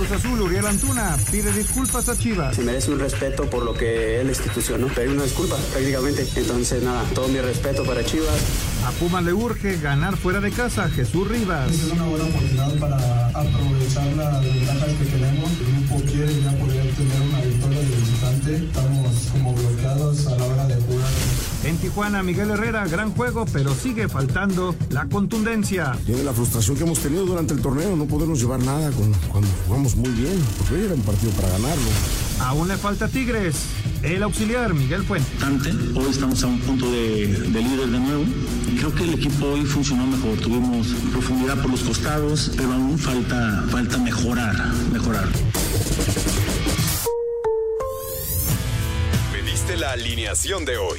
Cruz Azul, Uriel Antuna pide disculpas a Chivas. Se merece un respeto por lo que es la institución, ¿no? Pero una disculpa prácticamente. Entonces, nada, todo mi respeto para Chivas. A Puma le urge ganar fuera de casa Jesús Rivas. Es una buena oportunidad para aprovechar las ventajas que tenemos. El grupo quiere ya poder tener una victoria de visitante. Estamos como bloqueados a la hora de jugar. En Tijuana, Miguel Herrera, gran juego, pero sigue faltando la contundencia. Tiene la frustración que hemos tenido durante el torneo, no podemos llevar nada con, cuando jugamos muy bien, porque hoy era un partido para ganarlo. Aún le falta Tigres. El auxiliar Miguel Fuente. Hoy estamos a un punto de, de líder de nuevo. Creo que el equipo hoy funcionó mejor. Tuvimos profundidad por los costados, pero aún falta, falta mejorar, mejorar. Pediste la alineación de hoy.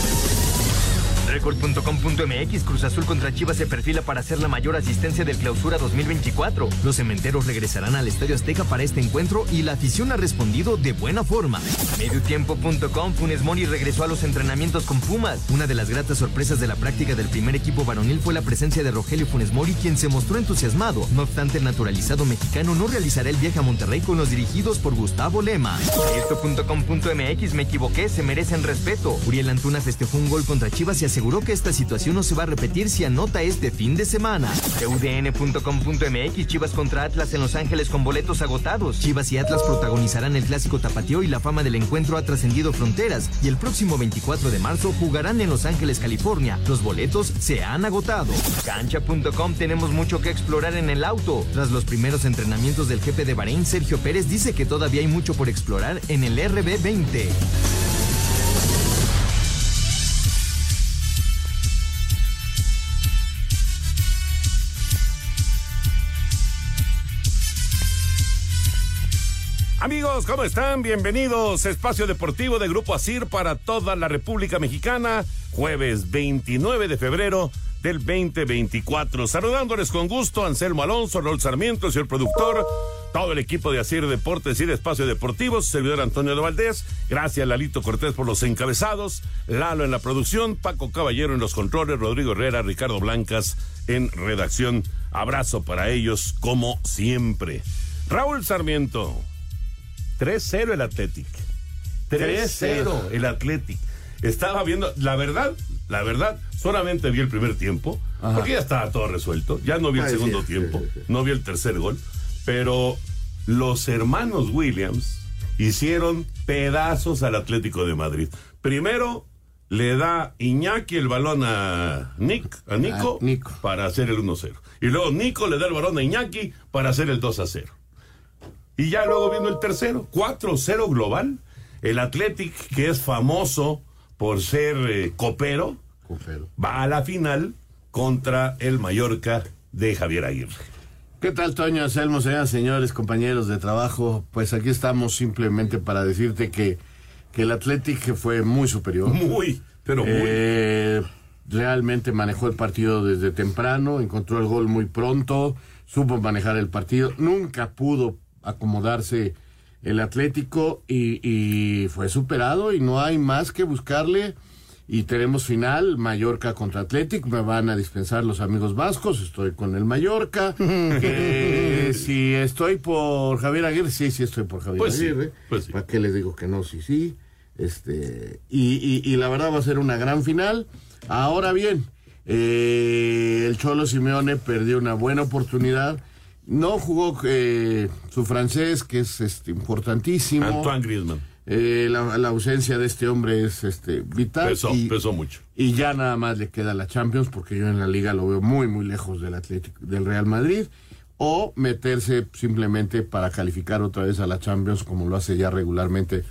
Record.com.mx Cruz Azul contra Chivas se perfila para hacer la mayor asistencia del clausura 2024. Los cementeros regresarán al Estadio Azteca para este encuentro y la afición ha respondido de buena forma. Mediotiempo.com Funes Mori regresó a los entrenamientos con Pumas. Una de las gratas sorpresas de la práctica del primer equipo varonil fue la presencia de Rogelio Funes Mori, quien se mostró entusiasmado. No obstante, el naturalizado mexicano no realizará el viaje a Monterrey con los dirigidos por Gustavo Lema. Esto.com.mx Me equivoqué, se merecen respeto. Uriel Antuna festejó un gol contra Chivas y aseguró que esta situación no se va a repetir si anota este fin de semana. UDN.com.mx Chivas contra Atlas en Los Ángeles con boletos agotados. Chivas y Atlas protagonizarán el clásico tapatío y la fama del encuentro ha trascendido fronteras. Y el próximo 24 de marzo jugarán en Los Ángeles, California. Los boletos se han agotado. Cancha.com tenemos mucho que explorar en el auto. Tras los primeros entrenamientos del jefe de Bahrein, Sergio Pérez dice que todavía hay mucho por explorar en el RB20. Amigos, ¿cómo están? Bienvenidos. Espacio Deportivo de Grupo Asir para toda la República Mexicana. Jueves 29 de febrero del 2024. Saludándoles con gusto Anselmo Alonso, Rol Sarmiento, señor productor, todo el equipo de Asir Deportes y de Espacio Deportivo, su servidor Antonio de Valdés. Gracias Lalito Cortés por los encabezados, Lalo en la producción, Paco Caballero en los controles, Rodrigo Herrera, Ricardo Blancas en redacción. Abrazo para ellos como siempre. Raúl Sarmiento. 3-0 el Athletic. 3-0 el Athletic. Estaba viendo, la verdad, la verdad, solamente vi el primer tiempo, Ajá. porque ya estaba todo resuelto. Ya no vi el Ay, segundo sí, tiempo, no vi el tercer gol. Pero los hermanos Williams hicieron pedazos al Atlético de Madrid. Primero le da Iñaki el balón a Nick, a Nico, Ah, Nico. para hacer el 1-0. Y luego Nico le da el balón a Iñaki para hacer el 2-0. Y ya luego viendo el tercero, 4-0 global. El Athletic, que es famoso por ser eh, copero, Copero. va a la final contra el Mallorca de Javier Aguirre. ¿Qué tal, Toño, Anselmo, señoras, señores, compañeros de trabajo? Pues aquí estamos simplemente para decirte que, que el Athletic fue muy superior. Muy, pero muy. Eh, realmente manejó el partido desde temprano, encontró el gol muy pronto, supo manejar el partido, nunca pudo acomodarse el Atlético y, y fue superado y no hay más que buscarle. Y tenemos final Mallorca contra Atlético me van a dispensar los amigos vascos estoy con el Mallorca. Si estoy por Javier Aguirre sí sí estoy por Javier Pues sí, Aguirre. pues sí. para qué les digo que no sí sí. Este y, y, y la verdad va a ser una gran final. Ahora bien, eh, el Cholo Simeone perdió una buena oportunidad. No jugó eh, su francés, que es este, importantísimo. Antoine Griezmann. Eh, la, la ausencia de este hombre es este, vital. Pesó, y, pesó mucho. y ya nada más le queda la Champions, porque yo en la liga lo veo muy, muy lejos del Atlético, del Real Madrid. O meterse simplemente para calificar otra vez a la Champions, como lo hace ya regularmente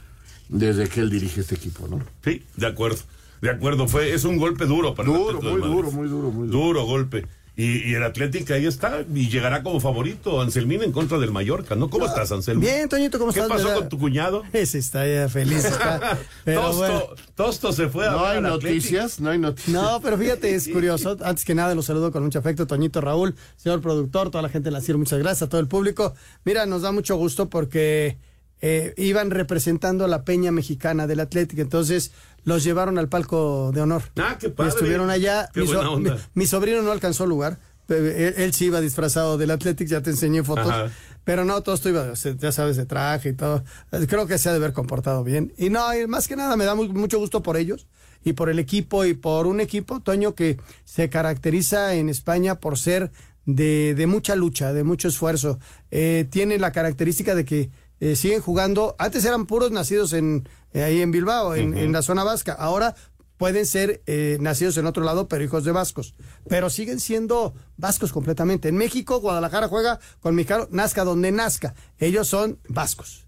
desde que él dirige este equipo, ¿no? Sí, de acuerdo. De acuerdo, fue, es un golpe duro para el Duro, muy duro, muy duro, muy duro. Duro golpe. Y, y el Atlético ahí está y llegará como favorito. Anselmín en contra del Mallorca, ¿no? ¿Cómo estás, Anselmín? Bien, Toñito, ¿cómo ¿Qué estás? pasó ¿Verdad? con tu cuñado? Ese está ya feliz. Está, pero Tosto, bueno. Tosto se fue a No ver hay noticias, no hay noticias. No, pero fíjate, es curioso. Antes que nada, los saludo con mucho afecto, Toñito Raúl, señor productor, toda la gente de la CIR, muchas gracias, a todo el público. Mira, nos da mucho gusto porque eh, iban representando a la peña mexicana del Atlético, entonces los llevaron al palco de honor. Ah, qué Y padre. Estuvieron allá. Qué mi, buena so- onda. mi- mi sobrino no alcanzó lugar. Él, él sí iba disfrazado del Atlético, ya te enseñé fotos. Ajá. Pero no, todo esto iba, ya sabes, de traje y todo. Creo que se ha de haber comportado bien. Y no, y más que nada me da mu- mucho gusto por ellos y por el equipo y por un equipo, Toño, que se caracteriza en España por ser de, de mucha lucha, de mucho esfuerzo. Eh, tiene la característica de que eh, siguen jugando. Antes eran puros nacidos en eh, ahí en Bilbao, en, en la zona vasca. Ahora pueden ser eh, nacidos en otro lado, pero hijos de vascos. Pero siguen siendo vascos completamente. En México, Guadalajara juega con mexicano, nazca donde nazca. Ellos son vascos.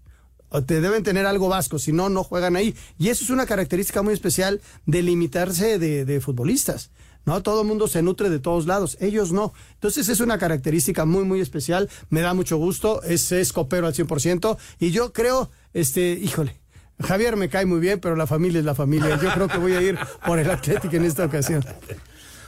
O te deben tener algo vasco, si no, no juegan ahí. Y eso es una característica muy especial de limitarse de, de futbolistas. No, todo el mundo se nutre de todos lados, ellos no. Entonces es una característica muy, muy especial. Me da mucho gusto, es, es copero al 100%. Y yo creo, este, híjole, Javier me cae muy bien, pero la familia es la familia. Yo creo que voy a ir por el Atlético en esta ocasión.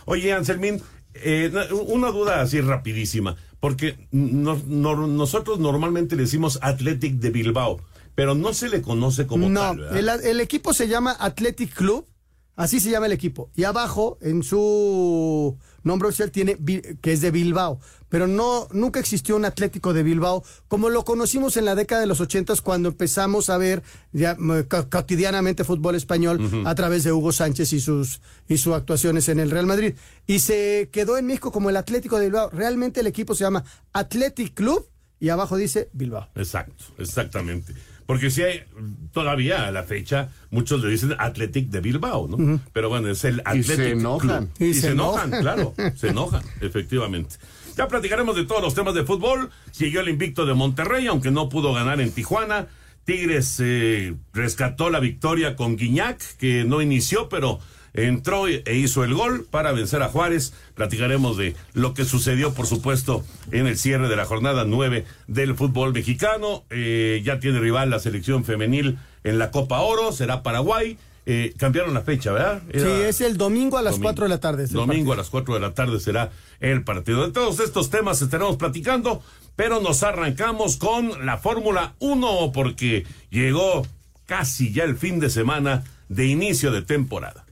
Oye, Anselmín, eh, na- una duda así rapidísima, porque no- no- nosotros normalmente le decimos Athletic de Bilbao, pero no se le conoce como no, tal, ¿verdad? el, el equipo se llama Athletic Club, así se llama el equipo. Y abajo, en su nombre oficial, tiene que es de Bilbao. Pero no, nunca existió un Atlético de Bilbao como lo conocimos en la década de los ochentas cuando empezamos a ver ya, mm, co- cotidianamente fútbol español a través de Hugo Sánchez y sus, y sus actuaciones en el Real Madrid. Y se quedó en México como el Atlético de Bilbao. Realmente el equipo se llama Athletic Club y abajo dice Bilbao. Exacto, exactamente. Porque si hay, todavía a la fecha, muchos le dicen Athletic de Bilbao, ¿no? Pero bueno, es el Athletic se enojan. Club. Y, Y se, se enojan, enojan. claro, se enojan, efectivamente. Ya platicaremos de todos los temas de fútbol. Siguió el invicto de Monterrey, aunque no pudo ganar en Tijuana. Tigres eh, rescató la victoria con Guiñac, que no inició, pero entró e hizo el gol para vencer a Juárez. Platicaremos de lo que sucedió, por supuesto, en el cierre de la jornada 9 del fútbol mexicano. Eh, ya tiene rival la selección femenil en la Copa Oro, será Paraguay. Eh, cambiaron la fecha, ¿verdad? Sí, es el domingo a las Domingo. 4 de la tarde. Domingo a las 4 de la tarde será el partido. De todos estos temas estaremos platicando, pero nos arrancamos con la Fórmula 1 porque llegó casi ya el fin de semana de inicio de temporada.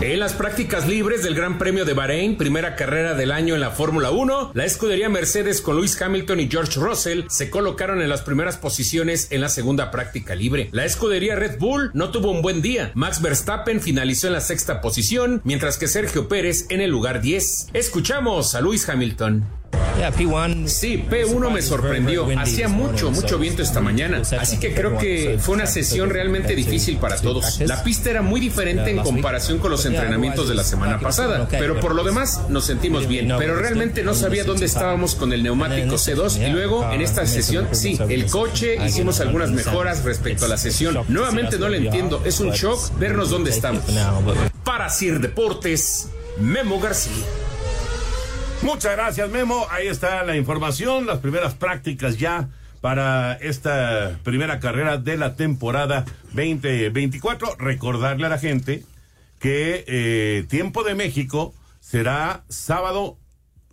En las prácticas libres del Gran Premio de Bahrein, primera carrera del año en la Fórmula 1, la escudería Mercedes con Lewis Hamilton y George Russell se colocaron en las primeras posiciones en la segunda práctica libre. La escudería Red Bull no tuvo un buen día. Max Verstappen finalizó en la sexta posición, mientras que Sergio Pérez en el lugar 10. Escuchamos a Lewis Hamilton. Sí, P1 me sorprendió. Hacía mucho, mucho viento esta mañana. Así que creo que fue una sesión realmente difícil para todos. La pista era muy diferente en comparación con los entrenamientos de la semana pasada. Pero por lo demás nos sentimos bien. Pero realmente no sabía dónde estábamos con el neumático C2. Y luego en esta sesión, sí, el coche, hicimos algunas mejoras respecto a la sesión. Nuevamente no le entiendo. Es un shock vernos dónde estamos. Para Sir Deportes, Memo García. Muchas gracias, Memo. Ahí está la información, las primeras prácticas ya para esta primera carrera de la temporada 2024. Recordarle a la gente que eh, tiempo de México será sábado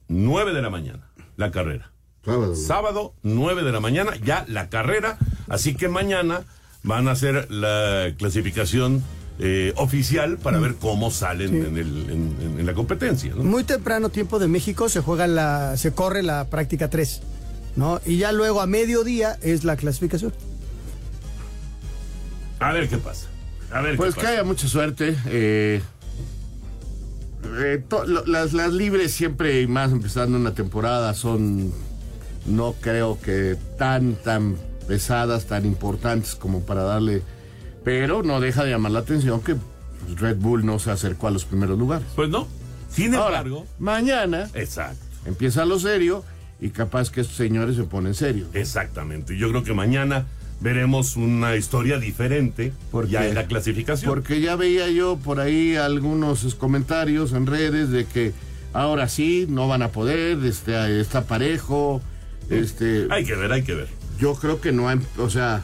9 de la mañana, la carrera. Sábado. Sábado 9 de la mañana, ya la carrera. Así que mañana van a hacer la clasificación eh, oficial para ver cómo salen Sí. en, el- en- en- en la competencia. ¿no? Muy temprano tiempo de México se juega la, se corre la práctica 3, ¿no? Y ya luego a mediodía es la clasificación. A ver qué pasa. A ver, Pues que haya mucha suerte. eh, eh, to- lo- las, las libres siempre y más empezando una temporada son, no creo que tan, tan pesadas, tan importantes como para darle, pero no deja de llamar la atención que Red Bull no se acercó a los primeros lugares. Pues no. Sin Ahora, embargo. mañana Exacto. empieza lo serio y capaz que estos señores se ponen serios. Exactamente. Yo creo que mañana veremos una historia diferente ya en la clasificación. Porque ya veía yo por ahí algunos comentarios en redes de que ahora sí no van a poder, este, está parejo, este. Hay que ver, hay que ver. Yo creo que no hay, o sea,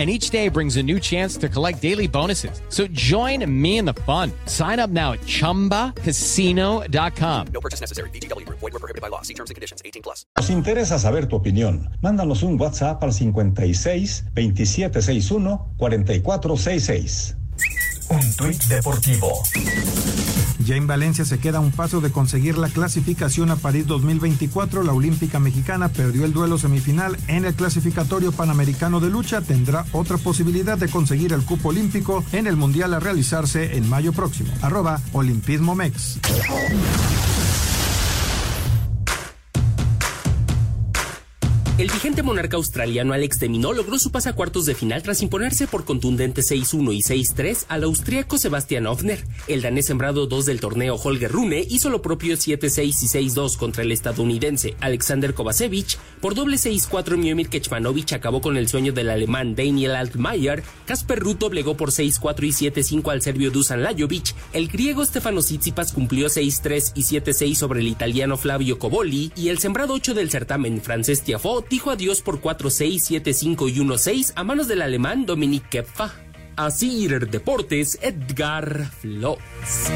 And each day brings a new chance to collect daily bonuses. So join me in the fun. Sign up now at chumbacasino.com. No purchase necessary. VGW Group. Void were prohibited by law. See terms and conditions. 18 plus. Nos interesa saber tu opinión. Mándanos un WhatsApp al 56 2761 4466. Un tuit deportivo. Jane Valencia se queda un paso de conseguir la clasificación a París 2024. La olímpica mexicana perdió el duelo semifinal en el clasificatorio panamericano de lucha. Tendrá otra posibilidad de conseguir el cupo olímpico en el mundial a realizarse en mayo próximo. Arroba Olimpismo Mex. El vigente monarca australiano Alex de Minaur logró su pase a cuartos de final tras imponerse por contundente 6-1 y 6-3 al austríaco Sebastian Ofner. El danés sembrado 2 del torneo Holger Rune hizo lo propio 7-6 y 6-2 contra el estadounidense Alexander Kovacevic. Por doble 6-4 Miomir Kecmanovic acabó con el sueño del alemán Daniel Altmaier. Kasper Ruth doblegó por 6-4 y 7-5 al serbio Dusan Lajovic. El griego Stefano Tsitsipas cumplió 6-3 y 7-6 sobre el italiano Flavio Coboli. Y el sembrado 8 del certamen francés Tiafoe dijo adiós por 4-6, 7-5 y 1-6 a manos del alemán Dominique Kepfa. Así Deportes, Edgar Flores.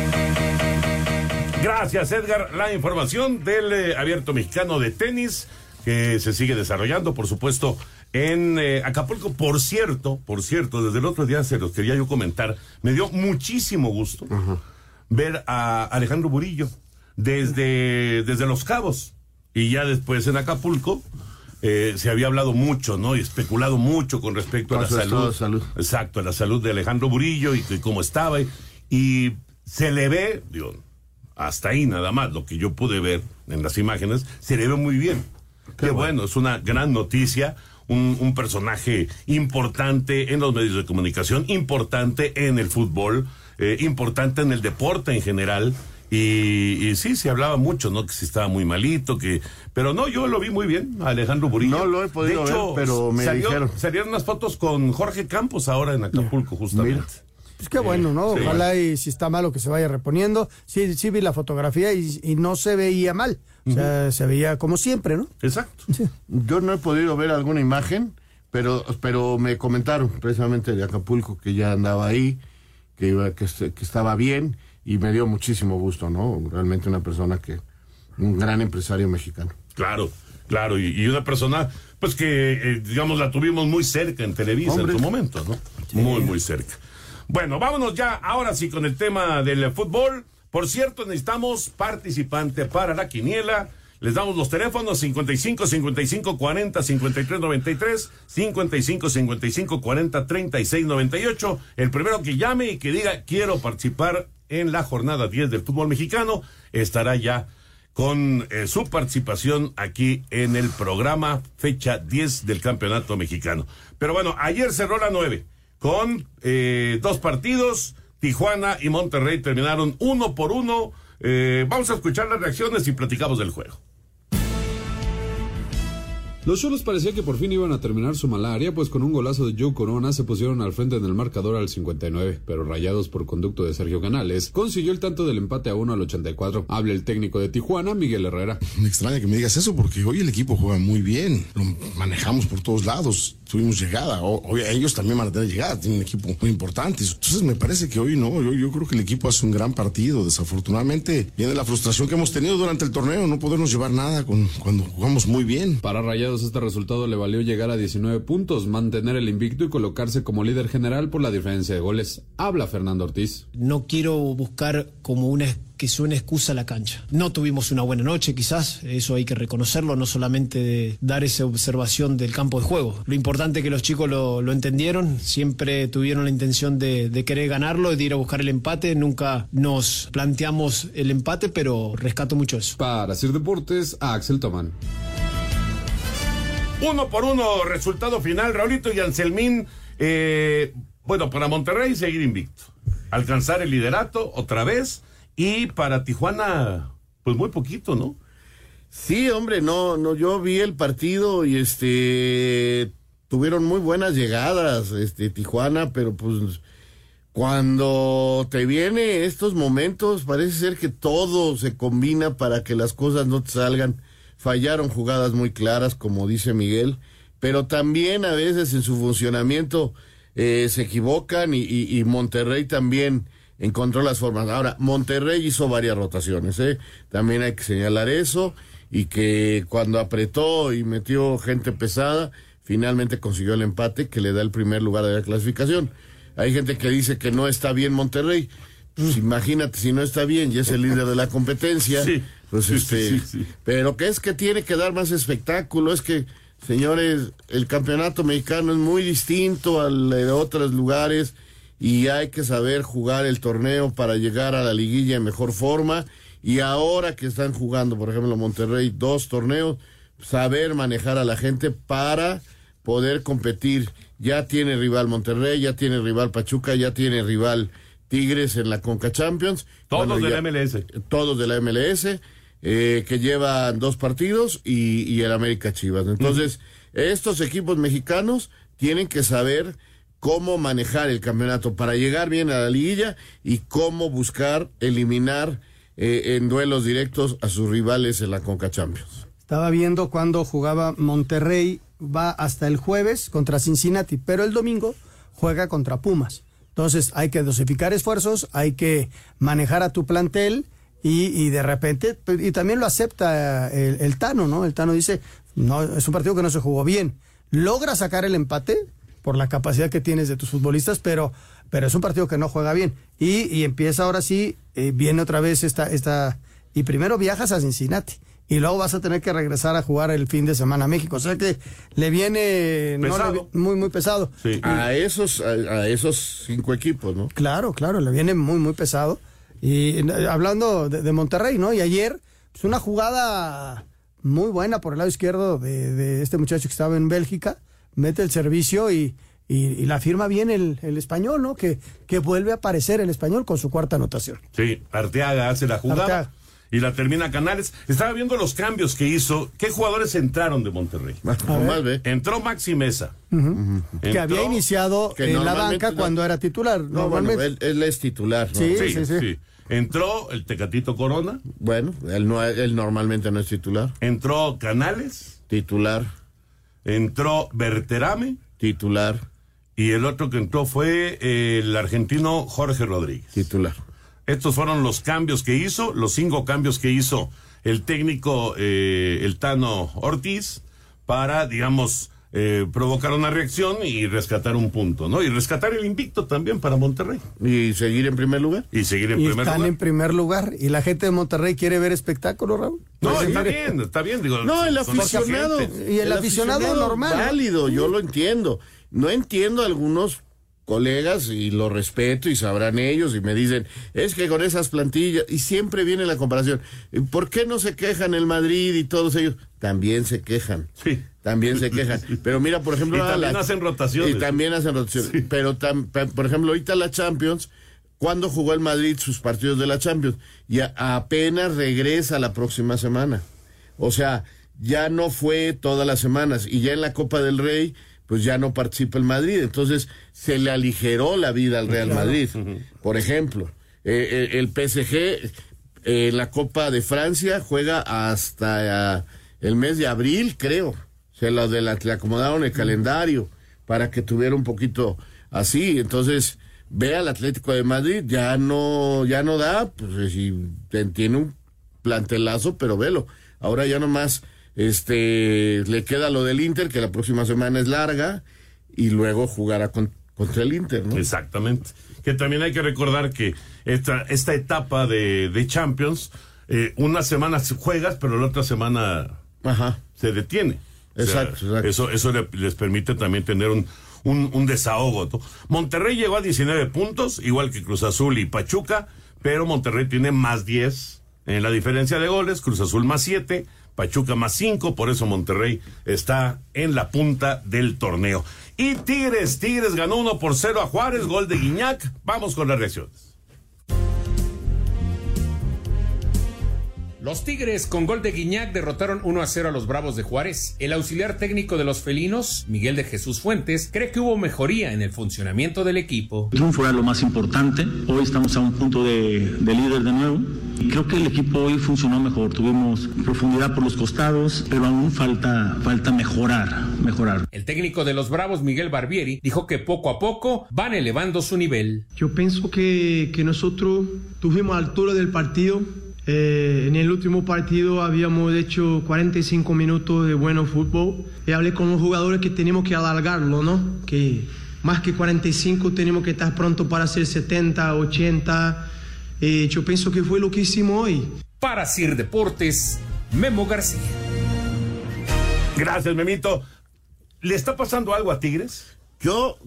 Gracias, Edgar. La información del eh, abierto mexicano de tenis que se sigue desarrollando, por supuesto, en eh, Acapulco. Por cierto, por cierto, desde el otro día se los quería yo comentar. Me dio muchísimo gusto ver a Alejandro Burillo desde, desde Los Cabos y ya después en Acapulco. Eh, se había hablado mucho, ¿no? Y especulado mucho con respecto a A la salud. salud. Exacto, a la salud de Alejandro Burillo y, que cómo estaba. Y, y se le ve, digo, hasta ahí nada más, lo que yo pude ver en las imágenes, se le ve muy bien. Qué, bueno. es una gran noticia. Un, un personaje importante en los medios de comunicación, importante en el fútbol, eh, importante en el deporte en general. Y, y sí, se hablaba mucho, ¿no? Que si estaba muy malito, que... Pero no, yo lo vi muy bien, a Alejandro Burillo. No lo he podido De hecho, ver, pero me salió- dijeron. Salieron unas fotos con Jorge Campos ahora en Acapulco, justamente. Pues qué bueno, ¿no? Sí. Ojalá y si está malo que se vaya reponiendo. Sí, sí vi la fotografía y, y no se veía mal. O sea, se veía como siempre, ¿no? Exacto. Yo no he podido ver alguna imagen, pero, pero me comentaron precisamente de Acapulco que ya andaba ahí, que, iba, que, que estaba bien y me dio muchísimo gusto, ¿no? Realmente una persona que, un gran empresario mexicano. Claro, claro, y, y una persona, pues que, eh, digamos, la tuvimos muy cerca en Televisa Hombre. en su momento, ¿no? Muy, muy cerca. Bueno, vámonos ya, ahora sí, con el tema del fútbol. Por cierto, necesitamos participante para la quiniela. Les damos los teléfonos 55 55 40 53 93, 55 55 40 36 98. El primero que llame y que diga quiero participar en la jornada 10 del fútbol mexicano estará ya con eh, su participación aquí en el programa fecha 10 del campeonato mexicano. Pero bueno, ayer cerró la 9 con eh, dos partidos. Tijuana y Monterrey terminaron uno por uno. Eh, vamos a escuchar las reacciones y platicamos del juego. Los Cholos parecía que por fin iban a terminar su malaria, pues con un golazo de Joe Corona se pusieron al frente en el marcador al 59, pero rayados por conducto de Sergio Canales, consiguió el tanto del empate a uno al 84. Habla el técnico de Tijuana, Miguel Herrera. Me extraña que me digas eso porque hoy el equipo juega muy bien. Lo manejamos por todos lados. Tuvimos llegada. O, o- ellos también van a tener llegada, tienen un equipo muy importante. Entonces me parece que hoy no, yo, yo creo que el equipo hace un gran partido. Desafortunadamente viene la frustración que hemos tenido durante el torneo, no podernos llevar nada con, cuando jugamos muy bien. Para Rayados este resultado le valió llegar a 19 puntos, mantener el invicto y colocarse como líder general por la diferencia de goles. Habla Fernando Ortiz. No quiero buscar como una que suene excusa la cancha. No tuvimos una buena noche, quizás, eso hay que reconocerlo, no solamente de dar esa observación del campo de juego. Lo importante es que los chicos lo, lo entendieron, siempre tuvieron la intención de, de querer ganarlo y de ir a buscar el empate. Nunca nos planteamos el empate, pero rescato mucho eso. Para Sir Deportes, a Axel Tomán. Uno por uno, resultado final, Raulito y Anselmín. eh, bueno, para Monterrey seguir invicto. Alcanzar el liderato otra vez. Y para Tijuana, pues muy poquito, ¿no? Sí, hombre, no, no, yo vi el partido y este tuvieron muy buenas llegadas, este Tijuana, pero pues cuando te viene estos momentos parece ser que todo se combina para que las cosas no te salgan. Fallaron jugadas muy claras, como dice Miguel, pero también a veces en su funcionamiento eh, se equivocan y, Monterrey también encontró las formas. Ahora, Monterrey hizo varias rotaciones, ¿eh? También hay que señalar eso y que cuando apretó y metió gente pesada, finalmente consiguió el empate que le da el primer lugar de la clasificación. Hay gente que dice que no está bien Monterrey. Pues imagínate si no está bien y es el líder de la competencia. Sí, Pues sí, este, sí, sí, sí. pero que es que tiene que dar más espectáculo, es que señores, el campeonato mexicano es muy distinto al de otros lugares y hay que saber jugar el torneo para llegar a la liguilla en mejor forma y ahora que están jugando, por ejemplo, Monterrey dos torneos, saber manejar a la gente para poder competir. Ya tiene rival Monterrey, ya tiene rival Pachuca, ya tiene rival Tigres en la Conca Champions. Todos Bueno, de ya- la MLS. todos de la MLS, eh, que llevan dos partidos y, y el América Chivas. Entonces, estos equipos mexicanos tienen que saber cómo manejar el campeonato para llegar bien a la liguilla y cómo buscar eliminar eh, en duelos directos a sus rivales en la Conca Champions. Estaba viendo cuando jugaba Monterrey, va hasta el jueves contra Cincinnati, pero el domingo juega contra Pumas. Entonces hay que dosificar esfuerzos, hay que manejar a tu plantel y, de repente, pues, y también lo acepta el, el Tano, ¿no? El Tano dice, no, es un partido que no se jugó bien. Logra sacar el empate por la capacidad que tienes de tus futbolistas, pero, pero es un partido que no juega bien. Y, y empieza ahora sí, eh, viene otra vez esta, esta, y primero viajas a Cincinnati y luego vas a tener que regresar a jugar el fin de semana a México. O sea que le viene no, le muy, muy pesado. A esos, a, a esos cinco equipos, ¿no? Claro, claro, le viene muy, muy pesado. Y eh, hablando de, de Monterrey, ¿no? Y ayer, pues una jugada muy buena por el lado izquierdo de, de este muchacho que estaba en Bélgica, mete el servicio y, y- y la firma bien el, el español, ¿no? Que, que vuelve a aparecer el español con su cuarta anotación. Sí, Arteaga hace la jugada Arteaga. y la termina Canales. Estaba viendo los cambios que hizo. ¿Qué jugadores entraron de Monterrey? Entró Maxi Mesa. Que Entró- había iniciado que en la banca no- cuando era titular. No, bueno, normalmente. él, él es titular. ¿no? Sí, sí, sí. Entró el Tecatito Corona. Bueno, él, no, él normalmente no es titular. Entró Canales. Titular. Entró Berterame. Titular. Y el otro que entró fue el argentino Jorge Rodríguez. Titular. Estos fueron los cambios que hizo, los cinco cambios que hizo el técnico, eh, el Tano Ortiz, para, digamos, eh, provocar una reacción y rescatar un punto, ¿no? Y rescatar el invicto también para Monterrey. ¿Y seguir en primer lugar? Y seguir en y primer están lugar. en primer lugar. Y la gente de Monterrey quiere ver espectáculo, Raúl. No, Pues, está bien, está bien. Digo, No, el aficionado. Y el aficionado normal, ¿no? Válido, yo lo entiendo. No entiendo a algunos colegas y lo respeto y sabrán ellos y me dicen, es que con esas plantillas, y siempre viene la comparación, ¿por qué no se quejan el Madrid y todos ellos? También se quejan. Sí. También se quejan. Pero mira, por ejemplo, Y también la- hacen rotaciones. Y también hacen rotaciones. Pero, tam- por ejemplo, ahorita la Champions, ¿cuándo jugó el Madrid sus partidos de la Champions? Y a- apenas regresa la próxima semana. O sea, ya no fue todas las semanas. Y ya en la Copa del Rey, pues ya no participa el Madrid. Entonces, se le aligeró la vida al Real Claro. Madrid. Por ejemplo, eh, eh, el PSG eh, la Copa de Francia juega hasta el mes de abril, creo. Se lo de la- le acomodaron el calendario. para que tuviera un poquito así. Entonces, ve al Atlético de Madrid, ya no, ya no da, pues si te- tiene un plantelazo, pero velo. Ahora ya nomás este le queda lo del Inter, que la próxima semana es larga, y luego jugará con- contra el Inter, ¿no? Exactamente. Que también hay que recordar que esta, esta etapa de, de Champions, eh, una semana juegas, pero la otra semana se detiene. O sea, Exacto, exacto. Eso, eso le- les permite también tener un, un, un desahogo. ¿no? Monterrey llegó a 19 puntos, igual que Cruz Azul y Pachuca, pero Monterrey tiene más 10 en la diferencia de goles, Cruz Azul más 7, Pachuca más 5, por eso Monterrey está en la punta del torneo. Y Tigres, Tigres ganó 1 por 0 a Juárez, gol de Guiñac. Vamos con las reacciones. Los Tigres con gol de Guiñac derrotaron 1 a 0 a los Bravos de Juárez. El auxiliar técnico de los felinos, Miguel de Jesús Fuentes, cree que hubo mejoría en el funcionamiento del equipo. El triunfo era lo más importante. Hoy estamos a un punto de, de líder de nuevo. Y creo que el equipo hoy funcionó mejor. Tuvimos profundidad por los costados, pero aún falta, falta mejorar, mejorar. El técnico de los Bravos, Miguel Barbieri, dijo que poco a poco van elevando su nivel. Yo pienso que, que nosotros tuvimos altura del partido. Eh, en el último partido habíamos hecho 45 minutos de bueno fútbol y hablé con los jugadores que tenemos que alargarlo, ¿no? Que más que 45 tenemos que estar pronto para hacer 70, 80. Eh, yo pienso que fue lo que hicimos hoy. Para Sir Deportes, Memo García. Gracias, Memito. ¿Le está pasando algo a Tigres? Yo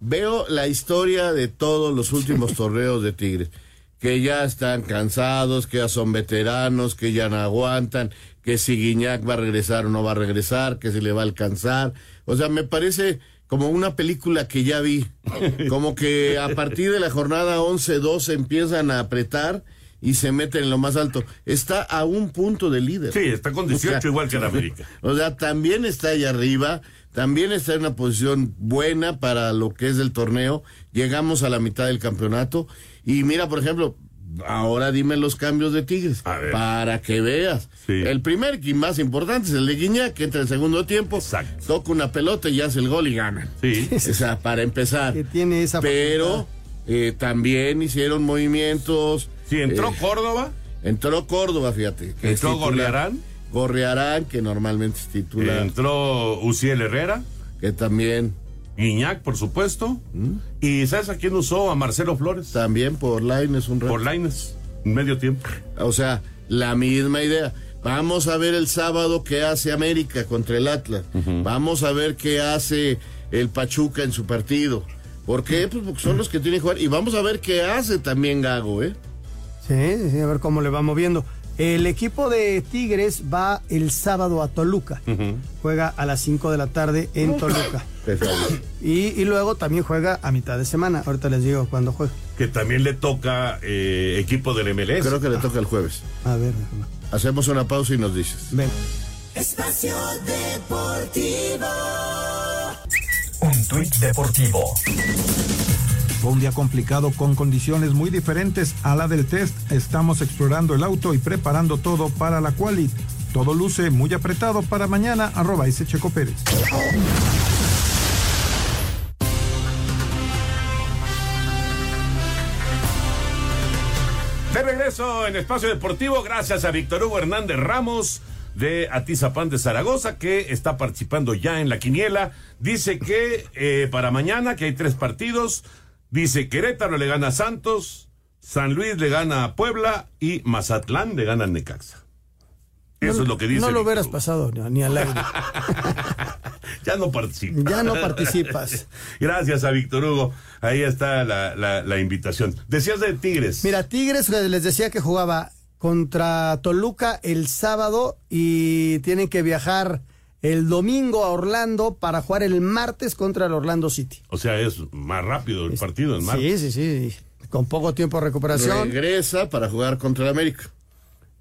veo la historia de todos los últimos torneos de Tigres, que ya están cansados, que ya son veteranos, que ya no aguantan, que si Guiñac va a regresar o no va a regresar, que se le va a alcanzar. O sea, me parece como una película que ya vi, como que a partir de la jornada 11-12 empiezan a apretar y se meten en lo más alto. Está a un punto de líder. Sí, está con 18 igual que en América. O sea, también está ahí arriba, también está en una posición buena para lo que es el torneo. Llegamos a la mitad del campeonato y mira, por ejemplo, ahora dime los cambios de Tigres para que veas. El primer y más importante es el de Guiñac, que entra en el segundo tiempo, toca una pelota y hace el gol y gana. Sí. O sea, para empezar. Que tiene esa Pero eh, también hicieron movimientos. Sí, entró eh, Córdoba. Entró Córdoba, fíjate. que ¿Entró. Gorriarán? Gorriarán, que normalmente es titular. Entró Uciel Herrera. Que también. Guiñac, por supuesto. ¿Y sabes a quién usó? A Marcelo Flores. También por Laines un rato. Por Laines, medio tiempo. O sea, la misma idea. Vamos a ver el sábado qué hace América contra el Atlas. Vamos a ver qué hace el Pachuca en su partido. ¿Por qué? Pues porque son los que tienen que jugar. Y vamos a ver qué hace también Gago, ¿eh? Sí, sí, a ver cómo le va moviendo. El equipo de Tigres va el sábado a Toluca. Juega a las 5 de la tarde en Toluca. Y, y luego también juega a mitad de semana. Ahorita les digo cuándo juega. Que también le toca eh, equipo del MLS. Creo que le toca el jueves. A ver. Hacemos una pausa y nos dices. Ven. Espacio Deportivo. Un tuit deportivo. Fue un día complicado con condiciones muy diferentes a la del test. Estamos explorando el auto y preparando todo para la quali. Todo luce muy apretado para mañana. Arroba ese Checo Pérez. Regreso en Espacio Deportivo, gracias a Víctor Hugo Hernández Ramos de Atizapán de Zaragoza, que está participando ya en la quiniela. Dice que eh, para mañana, que hay tres partidos, dice Querétaro le gana a Santos, San Luis le gana a Puebla y Mazatlán le gana a Necaxa. Eso No- es lo que dice. No lo hubieras pasado ni, ni al aire. Ya no participa. Ya no participas. Gracias a Víctor Hugo. Ahí está la, la- la invitación. Decías de Tigres. Mira, Tigres eh, les decía que jugaba contra Toluca el sábado y tienen que viajar el domingo a Orlando para jugar el martes contra el Orlando City. O sea, es más rápido el partido en martes. Sí, sí, sí. Con poco tiempo de recuperación. Regresa para jugar contra el América.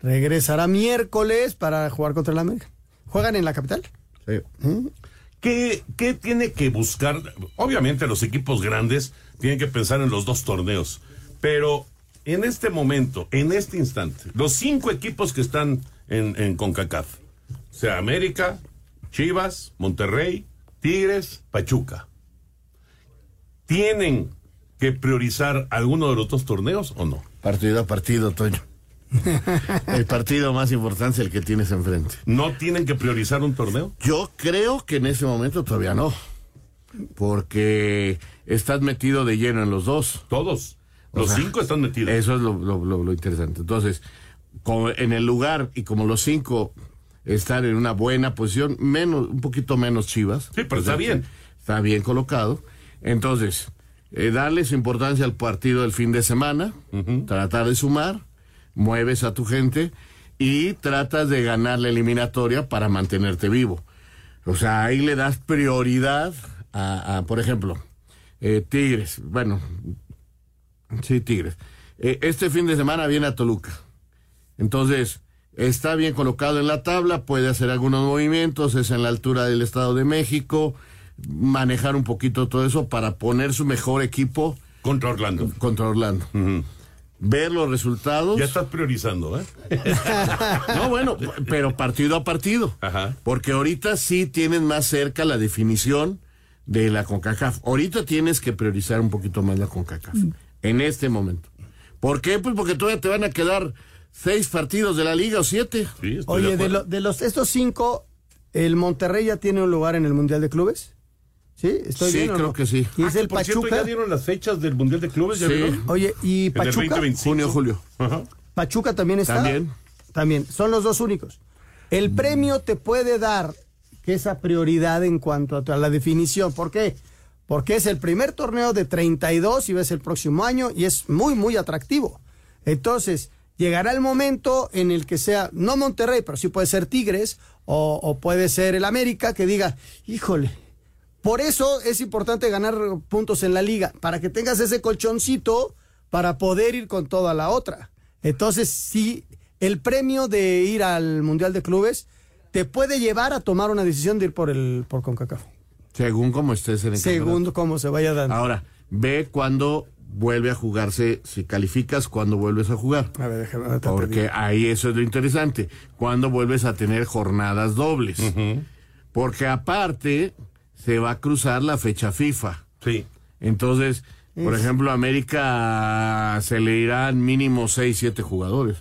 Regresará miércoles para jugar contra el América. ¿Juegan en la capital? Sí. ¿Qué, qué tiene que buscar? Obviamente los equipos grandes tienen que pensar en los dos torneos, pero en este momento, en este instante, los cinco equipos que están en, CONCACAF, sea, América, Chivas, Monterrey, Tigres, Pachuca. ¿tienen que priorizar alguno de los dos torneos o no? Partido a partido, Toño. el partido más importante es el que tienes enfrente. ¿No tienen que priorizar un torneo? Yo creo que en ese momento todavía no. Porque estás metido de lleno en los dos. Todos. Los cinco están metidos. Eso es lo, lo- lo- lo interesante. Entonces, como en el lugar y como los cinco están en una buena posición, menos, un poquito menos chivas. Sí, pero está bien. Está bien colocado. Entonces, eh, darles importancia al partido del fin de semana, tratar de sumar, mueves a tu gente y tratas de ganar la eliminatoria para mantenerte vivo. O sea, ahí le das prioridad a, a, por ejemplo, eh, Tigres. Bueno, sí, Tigres. Eh, este fin de semana viene a Toluca. Entonces, está bien colocado en la tabla, puede hacer algunos movimientos, es en la altura del Estado de México, manejar un poquito todo eso para poner su mejor equipo. Contra Orlando. Contra Orlando. Ver los resultados. Ya estás priorizando, ¿eh? No, bueno, pero partido a partido. Porque ahorita sí tienes más cerca la definición de la CONCACAF. Ahorita tienes que priorizar un poquito más la CONCACAF. En este momento. ¿Por qué? Pues porque todavía te van a quedar seis partidos de la liga o siete. Oye, de, lo- de los estos cinco, ¿el Monterrey ya tiene un lugar en el Mundial de Clubes? ¿Sí? ¿Estoy Sí, bien creo no? que sí. ¿Y es Ah, el que por cierto, Pachuca? ya dieron las fechas del Mundial de Clubes, ¿ya Sí. vieron? Oye, ¿y En el Pachuca? 2025. Junio, julio. Pachuca también está. También. También. Son los dos únicos. El premio te puede dar que esa prioridad en cuanto a, a la definición. ¿Por qué? Porque es el primer torneo de 32 y ves el próximo año y es muy, muy atractivo. Entonces, llegará el momento en el que sea, no Monterrey, pero sí puede ser Tigres o, o puede ser el América que diga, híjole, por eso es importante ganar puntos en la liga, para que tengas ese colchoncito para poder ir con toda la otra. Entonces, sí, el premio de ir al Mundial de Clubes te puede llevar a tomar una decisión de ir por el por CONCACAF. Según como estés en el Segundo, cómo se vaya dando. Ahora, ve cuando vuelve a jugarse, si calificas, cuando vuelves a jugar. A ver, déjame Porque ahí eso es lo interesante. Cuando vuelves a tener jornadas dobles. Porque aparte, se va a cruzar la fecha FIFA. Sí. Entonces, por Es- ejemplo, a América se le irán mínimo 6, 7 jugadores.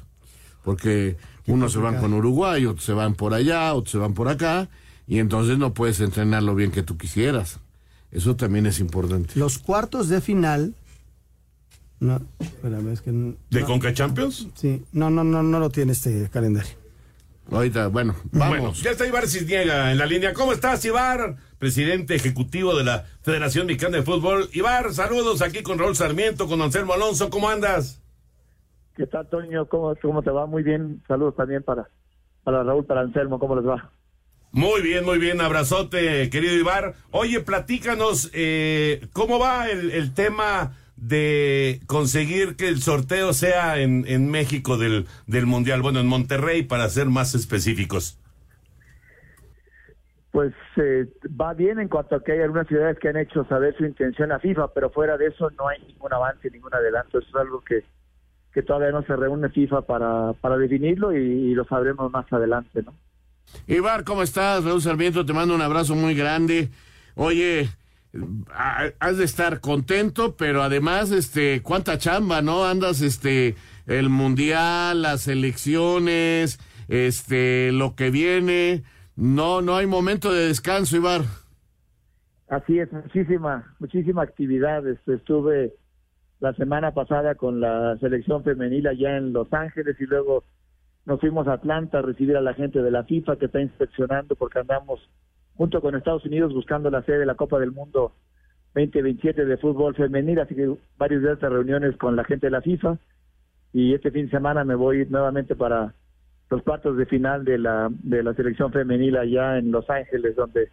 Porque unos se van con Uruguay, otros se van por allá, otros se van por acá. Y entonces no puedes entrenar lo bien que tú quisieras. Eso también es importante. Los cuartos de final. No, espérame, es que. no- ¿De no, Conca Champions? Sí, no, no, no, no lo tiene este calendario. Ahorita, bueno, Bueno, vamos. ya está Ibar Cisniega en la línea. ¿Cómo estás, Ibar? Presidente ejecutivo de la Federación Mexicana de Fútbol. Ibar, saludos aquí con Raúl Sarmiento, con Anselmo Alonso. ¿Cómo andas? ¿Qué tal, Toño? ¿Cómo, cómo te va? Muy bien. Saludos también para, para Raúl, para Anselmo. ¿Cómo les va? Muy bien, muy bien. Abrazote, querido Ibar. Oye, platícanos, eh, ¿cómo va el, el tema de conseguir que el sorteo sea en, en México del, del Mundial? Bueno, en Monterrey, para ser más específicos. Pues eh, va bien en cuanto a que hay algunas ciudades que han hecho saber su intención a FIFA, pero fuera de eso no hay ningún avance, ningún adelanto. Eso es algo que, que todavía no se reúne FIFA para, para definirlo y, y lo sabremos más adelante, ¿no? Ibar, ¿cómo estás? Raúl Sarmiento, te mando un abrazo muy grande. Oye, has de estar contento, pero además, este, cuánta chamba, ¿no? Andas, este, el mundial, las elecciones, este, lo que viene. No, no hay momento de descanso, Ibar. Así es, muchísima, muchísima actividad. Este, Estuve la semana pasada con la selección femenil allá en Los Ángeles y luego nos fuimos a Atlanta a recibir a la gente de la FIFA que está inspeccionando porque andamos junto con Estados Unidos buscando la sede de la Copa del Mundo 2027 de fútbol femenil, así que varios días de reuniones con la gente de la FIFA. Y este fin de semana me voy nuevamente para los cuartos de final de la de la selección femenil allá en Los Ángeles donde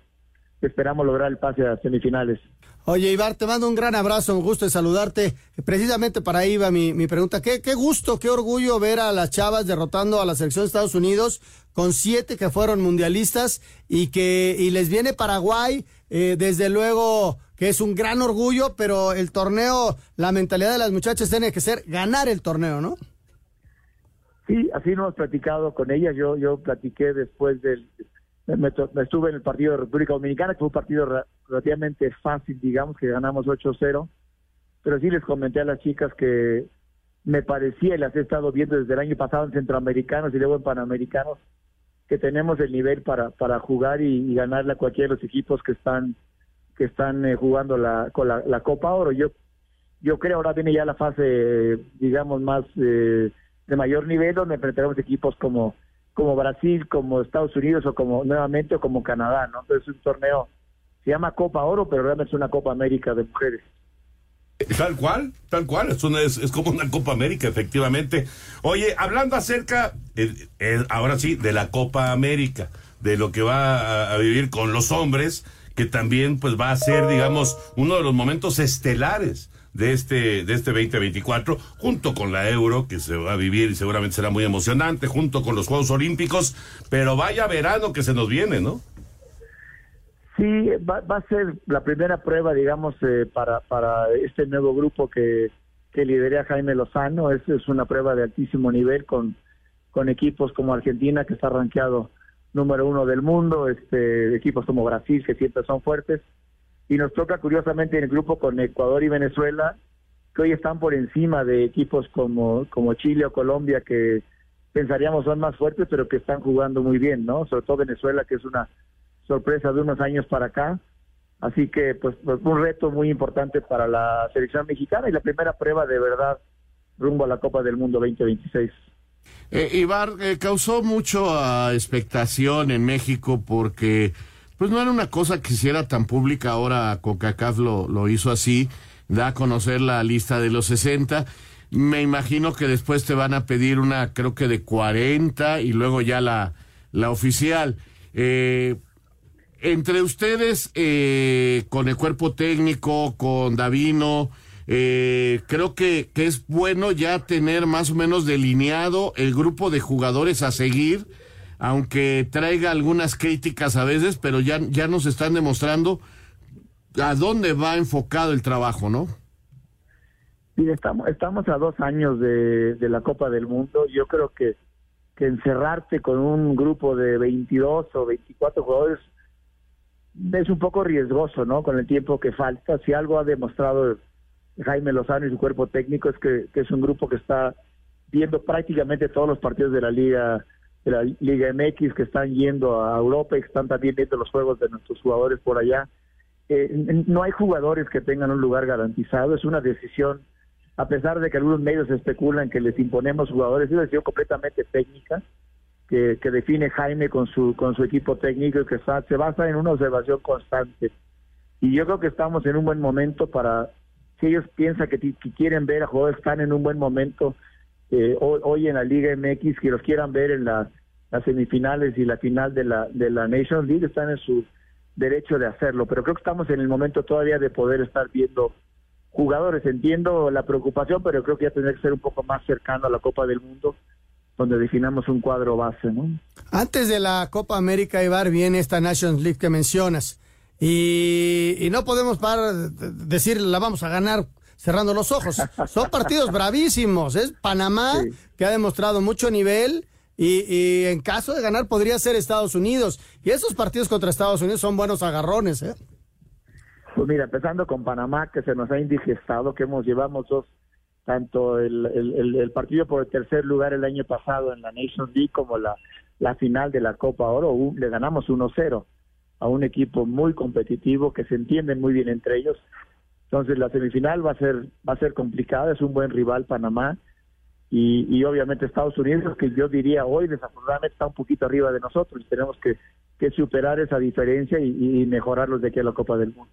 esperamos lograr el pase a semifinales. Oye, Ibar, te mando un gran abrazo, un gusto de saludarte. Precisamente para ahí va mi, mi pregunta. ¿Qué, qué gusto, qué orgullo ver a las chavas derrotando a la selección de Estados Unidos con siete que fueron mundialistas y que y les viene Paraguay, eh, desde luego que es un gran orgullo, pero el torneo, la mentalidad de las muchachas tiene que ser ganar el torneo, ¿no? Sí, así no hemos platicado con ellas. Yo yo platiqué después del... Me, me estuve en el partido de República Dominicana, que fue un partido re- relativamente fácil, digamos que ganamos 8-0, pero sí les comenté a las chicas que me parecía, y las he estado viendo desde el año pasado en Centroamericanos y luego en Panamericanos, que tenemos el nivel para, para jugar y, ganarle a cualquiera de los equipos que están que están eh, jugando la, con la, la Copa Oro. Yo yo creo ahora viene ya la fase, digamos, más eh, de mayor nivel, donde enfrentaremos equipos como como Brasil, como Estados Unidos o como nuevamente o como Canadá, ¿no? Entonces es un torneo, se llama Copa Oro, pero realmente es una Copa América de mujeres. Tal cual, tal cual, es, una- es, como una Copa América, efectivamente. Oye, hablando acerca, eh, eh, ahora sí, de la Copa América, de lo que va a, a vivir con los hombres, que también pues va a ser, digamos, uno de los momentos estelares de este, de este 2024, junto con la Euro, que se va a vivir y seguramente será muy emocionante, junto con los Juegos Olímpicos, pero vaya verano que se nos viene, ¿no? Sí, va, va a ser la primera prueba, digamos, eh, para, para este nuevo grupo que, que lidera Jaime Lozano. Es, es una prueba de altísimo nivel con, con equipos como Argentina, que está rankeado número uno del mundo, este, equipos como Brasil, que siempre son fuertes. Y nos toca, curiosamente, en el grupo con Ecuador y Venezuela, que hoy están por encima de equipos como, como Chile o Colombia, que pensaríamos son más fuertes, pero que están jugando muy bien, ¿no? Sobre todo Venezuela, que es una sorpresa de unos años para acá. Así que, pues, pues, un reto muy importante para la selección mexicana y la primera prueba de verdad rumbo a la Copa del Mundo 2026. Eh, Ibar, eh, causó mucho ah, expectación en México porque pues no era una cosa que hiciera tan pública, ahora CONCACAF lo, lo hizo así, da a conocer la lista de los 60. Me imagino que después te van a pedir una, creo que de 40 y luego ya la, la oficial. Eh, entre ustedes, eh, con el cuerpo técnico, con Davino, eh, creo que es bueno ya tener más o menos delineado el grupo de jugadores a seguir, aunque traiga algunas críticas a veces, pero ya, ya nos están demostrando a dónde va enfocado el trabajo, ¿no? Estamos, estamos a dos años de, de la Copa del Mundo. Yo creo que, que encerrarte con un grupo de 22 o 24 jugadores es un poco riesgoso, ¿no? Con el tiempo que falta. Si algo ha demostrado Jaime Lozano y su cuerpo técnico es que, que es un grupo que está viendo prácticamente todos los partidos de la Liga de la Liga MX que están yendo a Europa y que están también viendo los juegos de nuestros jugadores por allá. Eh, no hay jugadores que tengan un lugar garantizado, es una decisión, a pesar de que algunos medios especulan que les imponemos jugadores, es una decisión completamente técnica que, define Jaime con su con su equipo técnico y que está- se basa en una observación constante. Y yo creo que estamos en un buen momento para, si ellos piensan que, que quieren ver a jugadores están en un buen momento eh, hoy, en la Liga MX, que los quieran ver en la- las semifinales y la final de la, de la Nations League, están en su derecho de hacerlo. Pero creo que estamos en el momento todavía de poder estar viendo jugadores. Entiendo la preocupación, pero creo que ya tendría que ser un poco más cercano a la Copa del Mundo, donde definamos un cuadro base, ¿no? Antes de la Copa América, Ibar, viene esta Nations League que mencionas. Y, y no podemos parar de de decir la vamos a ganar cerrando los ojos. Son partidos bravísimos. Es Panamá, que ha demostrado mucho nivel. Y, y en caso de ganar podría ser Estados Unidos. Y esos partidos contra Estados Unidos son buenos agarrones, ¿eh? Pues mira, empezando con Panamá, que se nos ha indigestado, que hemos llevamos dos, tanto el, el, el- el partido por el tercer lugar el año pasado en la Nations League como la, la final de la Copa Oro, un- le ganamos 1-0 a un equipo muy competitivo que se entienden muy bien entre ellos. Entonces la semifinal va a ser va a ser complicada, es un buen rival Panamá y, y obviamente Estados Unidos que yo diría hoy desafortunadamente está un poquito arriba de nosotros y tenemos que, que superar esa diferencia y, mejorarlos de aquí a la Copa del Mundo.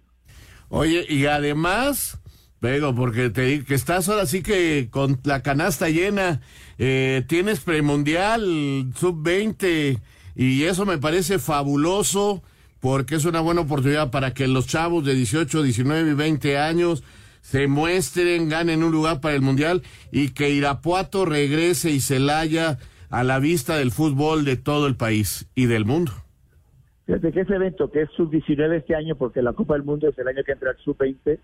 Oye, y además, Pego, porque te que estás ahora sí que con la canasta llena, eh, tienes premundial, sub-20, y eso me parece fabuloso, porque es una buena oportunidad para que los chavos de 18, 19 y 20 años se muestren, ganen un lugar para el mundial, y que Irapuato regrese y Celaya a la vista del fútbol de todo el país y del mundo. Fíjate que ese evento que es sub-19 este año, porque la Copa del Mundo es el año que entra el sub-20,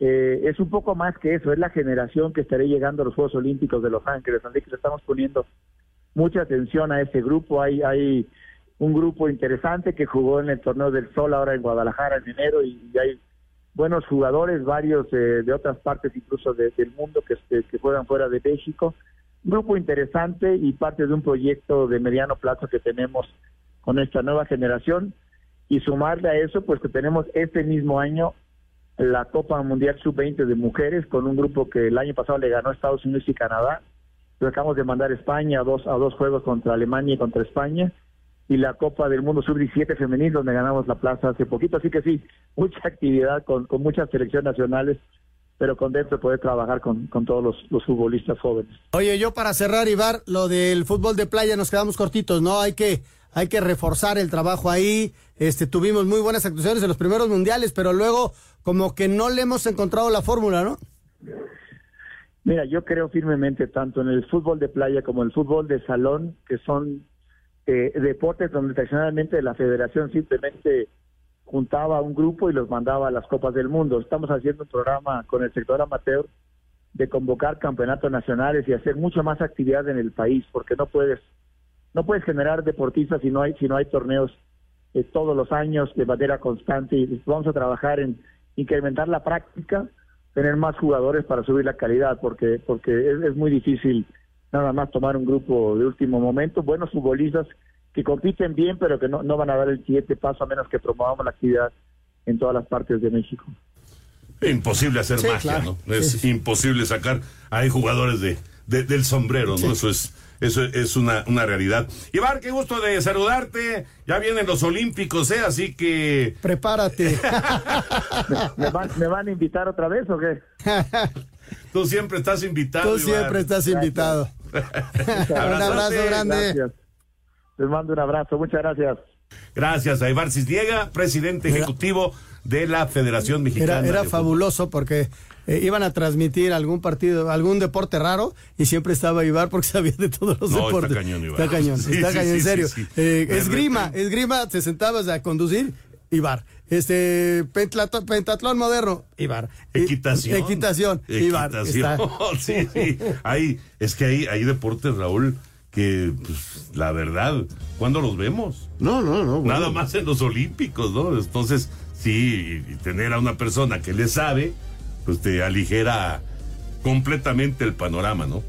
eh, es un poco más que eso, es la generación que estaré llegando a los Juegos Olímpicos de Los Ángeles, así que le estamos poniendo mucha atención a ese grupo, hay, hay un grupo interesante que jugó en el torneo del Sol ahora en Guadalajara en enero y, hay buenos jugadores, varios eh, de otras partes incluso de- del mundo que, este, que juegan fuera de México. Grupo interesante y parte de un proyecto de mediano plazo que tenemos con esta nueva generación y sumarle a eso pues que tenemos este mismo año la Copa Mundial Sub-20 de mujeres con un grupo que el año pasado le ganó Estados Unidos y Canadá. Acabamos de mandar a España a dos, a dos juegos contra Alemania y contra España. Y la Copa del Mundo Sub-17 femenil, donde ganamos la plaza hace poquito. Así que sí, mucha actividad con, con muchas selecciones nacionales, pero contento de poder trabajar con, con todos los, los futbolistas jóvenes. Oye, yo para cerrar, Ibar, lo del fútbol de playa nos quedamos cortitos, ¿no? Hay que, hay que reforzar el trabajo ahí. Este, tuvimos muy buenas actuaciones en los primeros mundiales, pero luego como que no le hemos encontrado la fórmula, ¿no? Mira, yo creo firmemente tanto en el fútbol de playa como en el fútbol de salón, que son eh, deportes donde tradicionalmente la federación simplemente juntaba a un grupo y los mandaba a las Copas del Mundo. Estamos haciendo un programa con el sector amateur de convocar campeonatos nacionales y hacer mucha más actividad en el país, porque no puedes no puedes generar deportistas si no hay si no hay torneos eh, todos los años de manera constante y vamos a trabajar en incrementar la práctica, tener más jugadores para subir la calidad, porque porque es, es muy difícil nada más tomar un grupo de último momento, buenos futbolistas que compiten bien, pero que no, no van a dar el siguiente paso a menos que promovamos la actividad en todas las partes de México. Imposible hacer Sí, magia, claro. ¿no? Es Sí. imposible sacar hay jugadores de, de- del sombrero, ¿no? Eso es eso es una, una realidad. Ibar, qué gusto de saludarte. Ya vienen los Olímpicos, ¿eh? Así que Prepárate. ¿Me van, me van a invitar otra vez o qué? tú siempre estás invitado. Tú Ibar. siempre estás invitado. un abrazo grande. Gracias. Les mando un abrazo, muchas gracias. Gracias a Ibar Cisniega, presidente ejecutivo de la Federación Mexicana. Era, era de fabuloso porque eh, iban a transmitir algún partido, algún deporte raro y siempre estaba Ibar porque sabía de todos los No, está deportes. cañón, Ibar. Está cañón, Sí, está sí, cañón, sí, en serio. sí, sí. Eh, esgrima, esgrima, te sentabas a conducir, Ibar. Este, pentlato- pentatlón moderno, Ibar. Equitación. Equitación, Ibar. Equitación. Está. sí, sí. Hay, es que hay, hay deportes, Raúl, que pues, la verdad, ¿cuándo los vemos? No, no, no. bueno. Nada más en los Olímpicos, ¿no? Entonces, sí, y tener a una persona que le sabe, pues te aligera completamente el panorama, ¿no?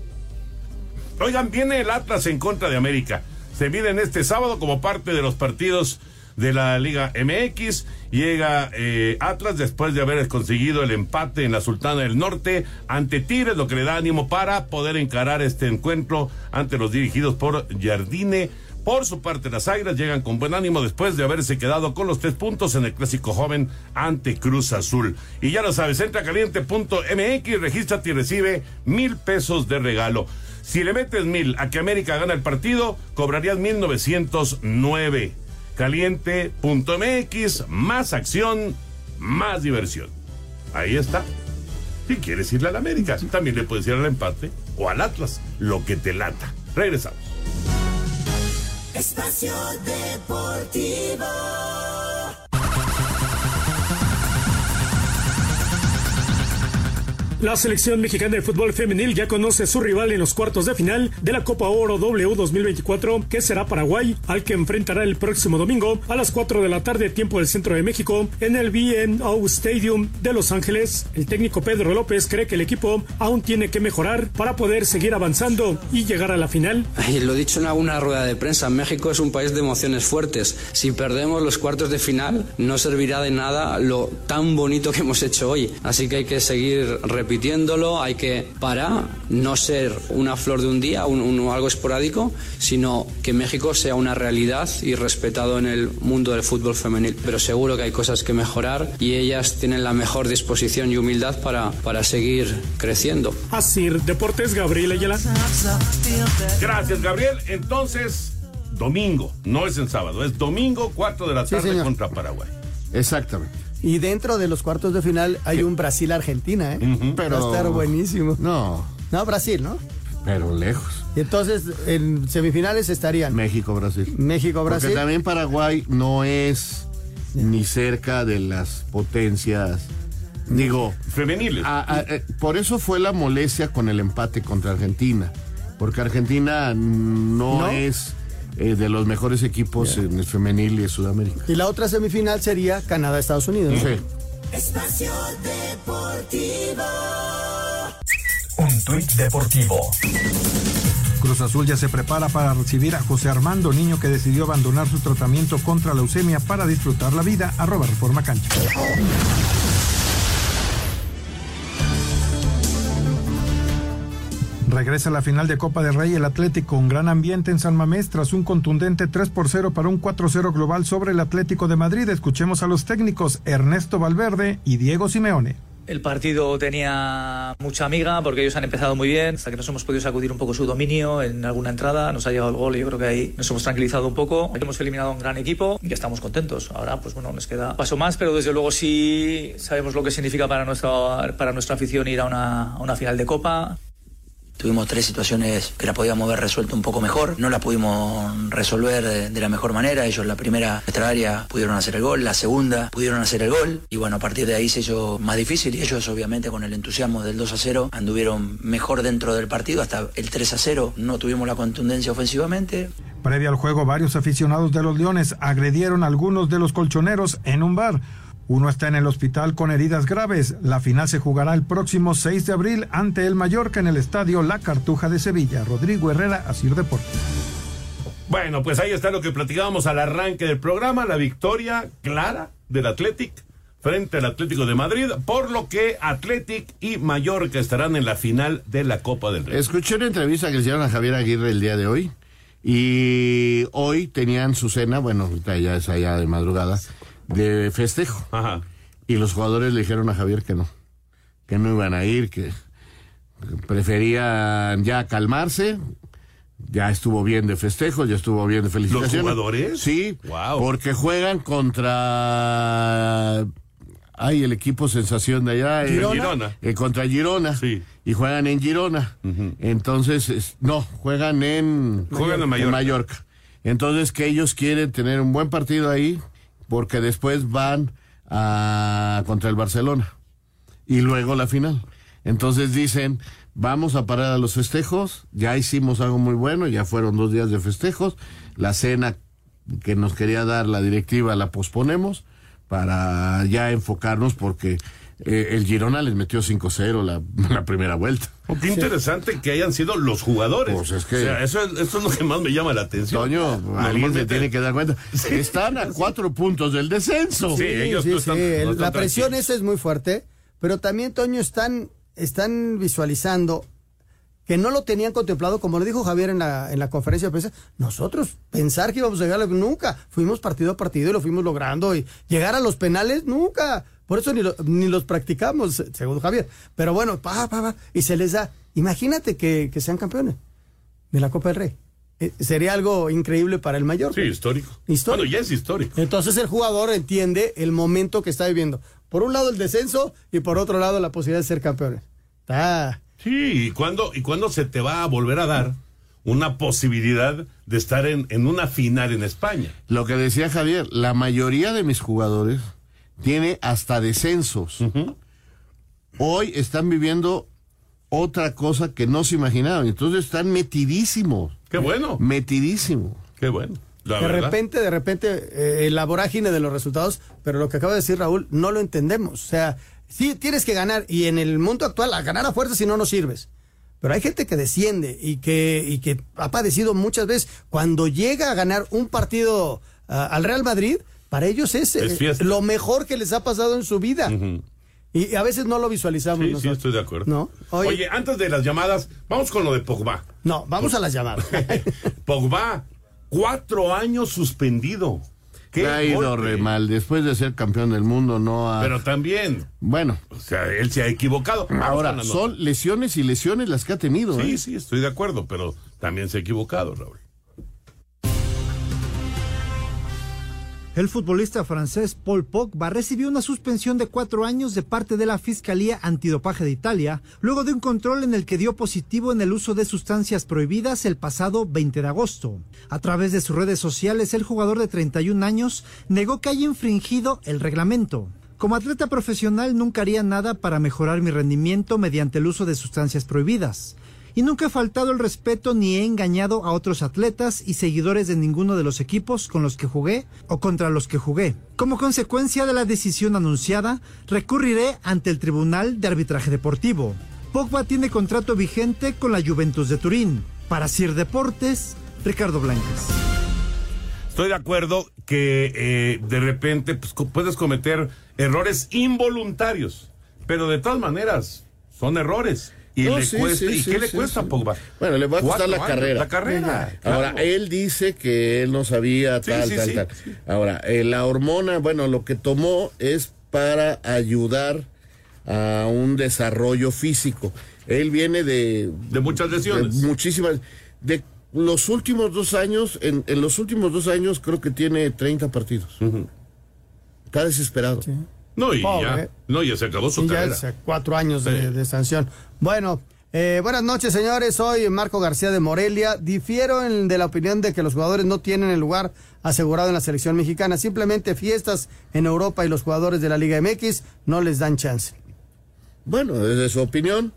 Oigan, viene el Atlas en contra de América. Se miden este sábado como parte de los partidos de la Liga MX. Llega eh, Atlas después de haber conseguido el empate en la Sultana del Norte ante Tigres, lo que le da ánimo para poder encarar este encuentro ante los dirigidos por Jardine. Por su parte, las Águilas llegan con buen ánimo después de haberse quedado con los tres puntos en el clásico joven ante Cruz Azul. Y ya lo sabes, entra caliente.mx, regístrate y recibe mil pesos de regalo. Si le metes mil a que América gana el partido, cobrarías 1909. Caliente.mx, más acción, más diversión. Ahí está. Si quieres irle al América, también le puedes ir al empate o al Atlas, lo que te lata. Regresamos. Espacio Deportivo. La selección mexicana de fútbol femenil ya conoce su rival en los cuartos de final de la Copa Oro W 2024, que será Paraguay, al que enfrentará el próximo domingo a las 4 de la tarde, tiempo del centro de México, en el BNO Stadium de Los Ángeles. El técnico Pedro López cree que el equipo aún tiene que mejorar para poder seguir avanzando y llegar a la final. Ay, lo dicho en alguna rueda de prensa, México es un país de emociones fuertes. Si perdemos los cuartos de final, no servirá de nada lo tan bonito que hemos hecho hoy. Así que hay que seguir repitiéndolo, hay que para no ser una flor de un día, un, un- algo esporádico, sino que México sea una realidad y respetado en el mundo del fútbol femenil. Pero seguro que hay cosas que mejorar y ellas tienen la mejor disposición y humildad para, para seguir creciendo. Así, Deportes Gabriel Ayala. Gracias, Gabriel. Entonces, domingo, no es en sábado, es domingo, cuarto de la Sí, tarde señor. contra Paraguay. Exactamente. Y dentro de los cuartos de final hay un Brasil-Argentina, ¿eh? Pero- Va a estar buenísimo. No. No, Brasil, ¿no? Pero lejos. Y entonces en semifinales estarían México-Brasil. México-Brasil. Porque también Paraguay no es ni cerca de las potencias. Digo. Femeniles. a- a- eh, por eso fue la molestia con el empate contra Argentina. Porque Argentina no, ¿No? es eh, de los mejores equipos en el femenil y en Sudamérica. Y la otra semifinal sería Canadá-Estados Unidos. ¿no? Sí. Espacio Deportivo. Un tuit deportivo. Cruz Azul ya se prepara para recibir a José Armando, niño que decidió abandonar su tratamiento contra leucemia para disfrutar la vida. Arroba Reforma Cancha. Regresa la final de Copa del Rey el Atlético, un gran ambiente en San Mamés tras un contundente 3 por 0 para un 4-0 global sobre el Atlético de Madrid. Escuchemos a los técnicos Ernesto Valverde y Diego Simeone. El partido tenía mucha amiga porque ellos han empezado muy bien, hasta que nos hemos podido sacudir un poco su dominio en alguna entrada, nos ha llegado el gol y yo creo que ahí nos hemos tranquilizado un poco. Hemos eliminado a un gran equipo y estamos contentos. Ahora, pues bueno, nos queda paso más, pero desde luego sí sabemos lo que significa para nuestra, para nuestra afición ir a una, a una final de Copa. Tuvimos tres situaciones que la podíamos haber resuelto un poco mejor. No la pudimos resolver de, la mejor manera. Ellos la primera, nuestra área, pudieron hacer el gol. La segunda, pudieron hacer el gol. Y bueno, a partir de ahí se hizo más difícil. Y ellos, obviamente, con el entusiasmo del 2 a 0, anduvieron mejor dentro del partido. Hasta el 3 a 0 no tuvimos la contundencia ofensivamente. Previo al juego, varios aficionados de los Leones agredieron a algunos de los colchoneros en un bar. Uno está en el hospital con heridas graves. La final se jugará el próximo 6 de abril ante el Mallorca en el estadio La Cartuja de Sevilla. Rodrigo Herrera, Asir Deportes. Bueno, pues ahí está lo que platicábamos al arranque del programa, la victoria clara del Athletic frente al Atlético de Madrid, por lo que Athletic y Mallorca estarán en la final de la Copa del Rey. Escuché una entrevista que le hicieron a Javier Aguirre el día de hoy y hoy tenían su cena, bueno, ahorita ya es allá de madrugada, de festejo. Y los jugadores le dijeron a Javier que no, que no iban a ir, que preferían ya calmarse. Ya estuvo bien de festejo, ya estuvo bien de felicitaciones. ¿Los jugadores? Sí, porque juegan contra... Ay, el equipo sensación de allá. eh, Girona. Eh, contra Girona. Y juegan en Girona. Entonces, es- no, juegan en... Juegan en Mallorca. Entonces, que ellos quieren tener un buen partido ahí, porque después van a, contra el Barcelona. Y luego la final. Entonces dicen, vamos a parar a los festejos, ya hicimos algo muy bueno, ya fueron dos días de festejos, la cena que nos quería dar la directiva la posponemos para ya enfocarnos porque eh, el Girona les metió 5-0 la, la primera vuelta. Oh, qué interesante que hayan sido los jugadores. Pues es que- O sea, eso, es, eso es lo que más me llama la atención. Toño, alguien se tiene que dar cuenta. Están a cuatro puntos del descenso. Sí, ellos Sí, no sí, están- el- no están la presión esa es muy fuerte, pero también, Toño, están, están visualizando que no lo tenían contemplado, como lo dijo Javier en la, en la conferencia de prensa, nosotros pensar que íbamos a llegar, a- nunca, fuimos partido a partido y lo fuimos logrando, y llegar a los penales, nunca, por eso ni, lo- ni los practicamos, se- según Javier, pero bueno, pa, pa, pa, y se les da, imagínate que, que sean campeones de la Copa del Rey, Eh, sería algo increíble para el mayor. Sí, histórico. Histórico. Bueno, ya es histórico. Entonces el jugador entiende el momento que está viviendo. Por un lado el descenso y por otro lado la posibilidad de ser campeones. Está. Sí, ¿y cuándo, ¿y cuándo se te va a volver a dar una posibilidad de estar en, en una final en España? Lo que decía Javier, la mayoría de mis jugadores tiene hasta descensos. Hoy están viviendo otra cosa que no se imaginaban. Entonces están metidísimos. Qué bueno. Metidísimos. Qué bueno. La de verdad. repente, de repente, eh, la vorágine de los resultados, pero lo que acaba de decir Raúl, no lo entendemos. O sea, sí tienes que ganar, y en el mundo actual, a ganar a fuerza si no, no sirves. Pero hay gente que desciende y que, y que ha padecido muchas veces. Cuando llega a ganar un partido ah, al Real Madrid, para ellos es, Es eh, lo mejor que les ha pasado en su vida. Y a veces no lo visualizamos. Sí, sí, estoy de acuerdo. ¿No? Oye, Oye- antes de las llamadas, vamos con lo de Pogba. No, vamos a las llamadas. Pogba, cuatro años suspendido. Qué ha ido golpe. re mal. Después de ser campeón del mundo, no ha. Pero también, bueno, o sea, él se ha equivocado. Vamos ahora son lesiones y lesiones las que ha tenido. Sí, ¿eh? sí, estoy de acuerdo, pero también se ha equivocado, Raúl. El futbolista francés Paul Pogba recibió una suspensión de cuatro años de parte de la Fiscalía Antidopaje de Italia, luego de un control en el que dio positivo en el uso de sustancias prohibidas el pasado 20 de agosto. A través de sus redes sociales, el jugador de 31 años negó que haya infringido el reglamento. Como atleta profesional nunca haría nada para mejorar mi rendimiento mediante el uso de sustancias prohibidas. Y nunca he faltado el respeto ni he engañado a otros atletas y seguidores de ninguno de los equipos con los que jugué o contra los que jugué. Como consecuencia de la decisión anunciada, recurriré ante el Tribunal de Arbitraje Deportivo. Pogba tiene contrato vigente con la Juventus de Turín. Para Sir Deportes, Ricardo Blancas. Estoy de acuerdo que eh, de repente pues, puedes cometer errores involuntarios, pero de todas maneras son errores. Y, No, le sí, cuesta, sí, ¿y sí, qué le cuesta sí. a Pogba? Bueno, le va a costar la años, carrera. La carrera. Ahora, él dice que él no sabía tal, sí, tal, sí, tal. Ahora, eh, la hormona, bueno, lo que tomó es para ayudar a un desarrollo físico. Él viene de... De muchas lesiones. de muchísimas... De los últimos dos años, en, en los últimos dos años creo que tiene 30 partidos. Está desesperado. No, y Pobre. ya, no, ya se acabó su ya carrera. es cuatro años de, de sanción. Bueno, eh, buenas noches, señores. Soy Marco García de Morelia. Difiero en- de la opinión de que los jugadores no tienen el lugar asegurado en la selección mexicana. Simplemente fiestas en Europa y los jugadores de la Liga MX no les dan chance. Bueno, desde su opinión,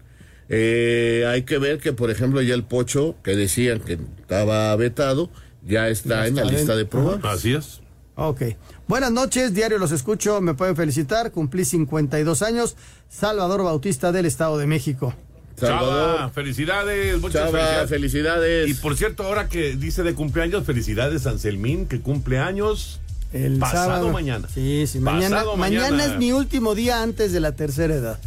eh, hay que ver que, por ejemplo, ya el Pocho, que decían que estaba vetado, ya está Ya en la lista de pruebas. Así es. Ok. Buenas noches, diario los escucho. Me pueden felicitar. Cumplí 52 años. Salvador Bautista del Estado de México. Chava, felicidades, muchas Chava, felicidades. felicidades. Y por cierto, ahora que dice de cumpleaños, felicidades a Anselmín, que cumple años El pasado sábado. mañana. Sí, sí. Mañana, Pasado mañana. mañana. es mi último día antes de la tercera edad.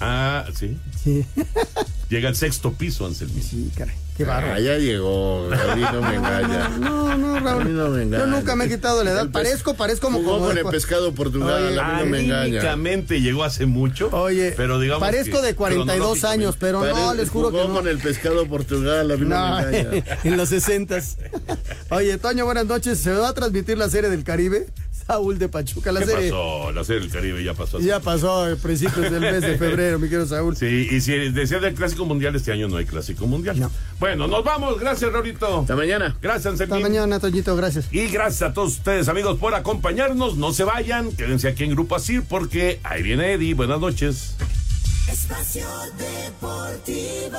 Ah, sí. Sí. Llega al sexto piso, Anselmín. Sí, caray. Qué bárbaro. Ah, ya llegó, a mí no me engaña. No, no, A Raúl. mí no me engaña. Yo nunca me he quitado la edad. Parezco, parezco como... Jugó como con el pescado Portugal, Oye, a mí no me engaña. Llegó hace mucho. Oye, pero digamos parezco que de 42 cronológicamente- años, pero no, Pare- les juro que jugó no. con el pescado Portugal, a mí no, No, me engaña. en los 60 Oye, Toño, buenas noches. ¿Se va a transmitir la serie del Caribe? Saúl de Pachuca, la ¿Qué serie. pasó? La serie del Caribe ya pasó. Ya pasó a principios del mes de febrero, mi querido Saúl. Sí, y si decía del Clásico Mundial, este año no hay Clásico Mundial. Bueno, nos vamos. Gracias, Raulito. Hasta mañana. Gracias, Hasta Anselmín. mañana, Toñito, gracias. Y gracias a todos ustedes, amigos, por acompañarnos. No se vayan, quédense aquí en Grupo Asir porque ahí viene Eddie. Buenas noches. Espacio Deportivo.